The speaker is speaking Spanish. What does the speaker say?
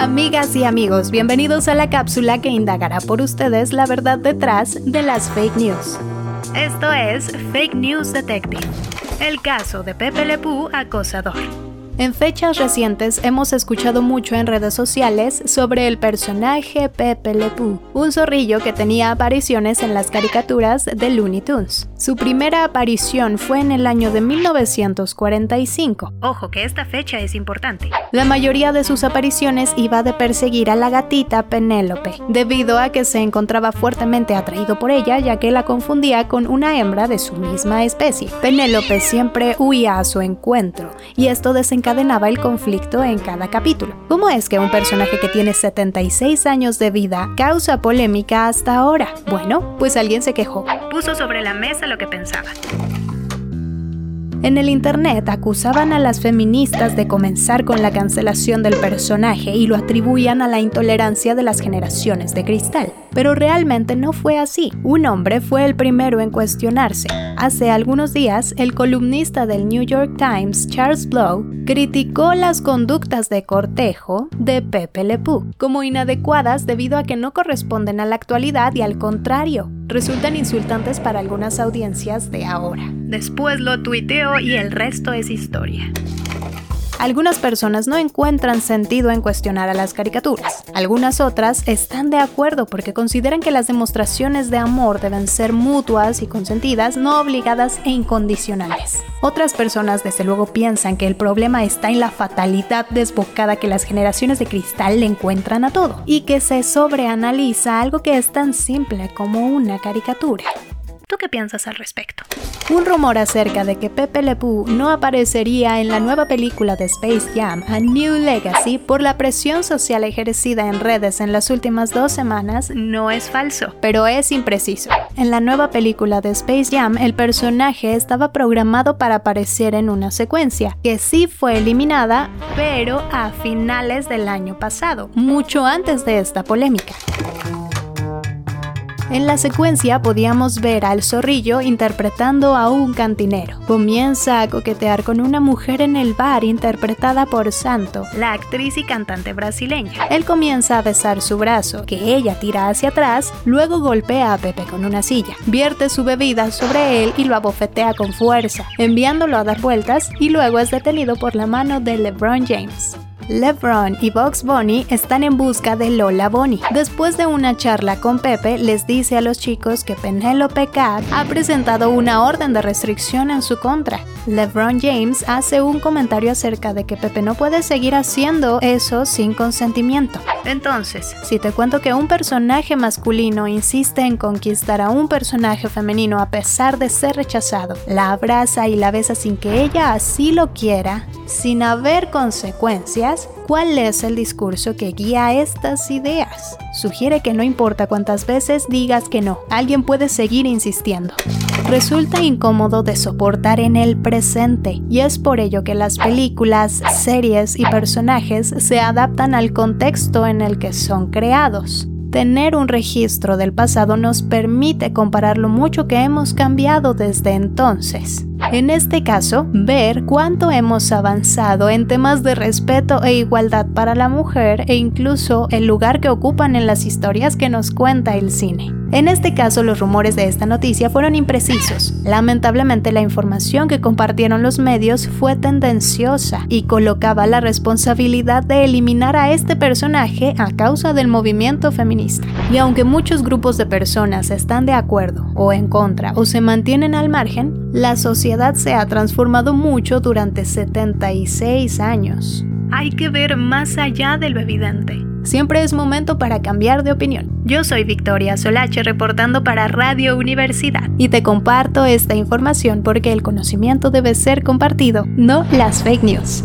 Amigas y amigos, bienvenidos a la cápsula que indagará por ustedes la verdad detrás de las fake news. Esto es Fake News Detective, el caso de Pepe Lepú acosador. En fechas recientes hemos escuchado mucho en redes sociales sobre el personaje Pepe Le Pew, un zorrillo que tenía apariciones en las caricaturas de Looney Tunes. Su primera aparición fue en el año de 1945. Ojo que esta fecha es importante. La mayoría de sus apariciones iba de perseguir a la gatita Penélope, debido a que se encontraba fuertemente atraído por ella ya que la confundía con una hembra de su misma especie. Penélope siempre huía a su encuentro, y esto desencadenó encadenaba el conflicto en cada capítulo. ¿Cómo es que un personaje que tiene 76 años de vida causa polémica hasta ahora? Bueno, pues alguien se quejó. Puso sobre la mesa lo que pensaba. En el Internet acusaban a las feministas de comenzar con la cancelación del personaje y lo atribuían a la intolerancia de las generaciones de cristal. Pero realmente no fue así. Un hombre fue el primero en cuestionarse. Hace algunos días, el columnista del New York Times, Charles Blow, criticó las conductas de cortejo de Pepe Le Pew como inadecuadas debido a que no corresponden a la actualidad y al contrario, resultan insultantes para algunas audiencias de ahora. Después lo tuiteó y el resto es historia. Algunas personas no encuentran sentido en cuestionar a las caricaturas. Algunas otras están de acuerdo porque consideran que las demostraciones de amor deben ser mutuas y consentidas, no obligadas e incondicionales. Otras personas desde luego piensan que el problema está en la fatalidad desbocada que las generaciones de cristal le encuentran a todo y que se sobreanaliza algo que es tan simple como una caricatura. ¿Tú qué piensas al respecto? Un rumor acerca de que Pepe Le no aparecería en la nueva película de Space Jam, A New Legacy, por la presión social ejercida en redes en las últimas dos semanas no es falso, pero es impreciso. En la nueva película de Space Jam, el personaje estaba programado para aparecer en una secuencia, que sí fue eliminada, pero a finales del año pasado, mucho antes de esta polémica. En la secuencia podíamos ver al zorrillo interpretando a un cantinero. Comienza a coquetear con una mujer en el bar interpretada por Santo, la actriz y cantante brasileña. Él comienza a besar su brazo, que ella tira hacia atrás, luego golpea a Pepe con una silla, vierte su bebida sobre él y lo abofetea con fuerza, enviándolo a dar vueltas y luego es detenido por la mano de LeBron James. LeBron y Box Bunny están en busca de Lola Bunny. Después de una charla con Pepe, les dice a los chicos que Penelope Cat ha presentado una orden de restricción en su contra. LeBron James hace un comentario acerca de que Pepe no puede seguir haciendo eso sin consentimiento. Entonces, si te cuento que un personaje masculino insiste en conquistar a un personaje femenino a pesar de ser rechazado, la abraza y la besa sin que ella así lo quiera, sin haber consecuencias, ¿cuál es el discurso que guía estas ideas? Sugiere que no importa cuántas veces digas que no, alguien puede seguir insistiendo. Resulta incómodo de soportar en el presente y es por ello que las películas, series y personajes se adaptan al contexto en el que son creados. Tener un registro del pasado nos permite comparar lo mucho que hemos cambiado desde entonces. En este caso, ver cuánto hemos avanzado en temas de respeto e igualdad para la mujer e incluso el lugar que ocupan en las historias que nos cuenta el cine. En este caso, los rumores de esta noticia fueron imprecisos. Lamentablemente, la información que compartieron los medios fue tendenciosa y colocaba la responsabilidad de eliminar a este personaje a causa del movimiento feminista. Y aunque muchos grupos de personas están de acuerdo o en contra o se mantienen al margen, la sociedad se ha transformado mucho durante 76 años. Hay que ver más allá de lo evidente. Siempre es momento para cambiar de opinión. Yo soy Victoria Solache reportando para Radio Universidad y te comparto esta información porque el conocimiento debe ser compartido, no las fake news.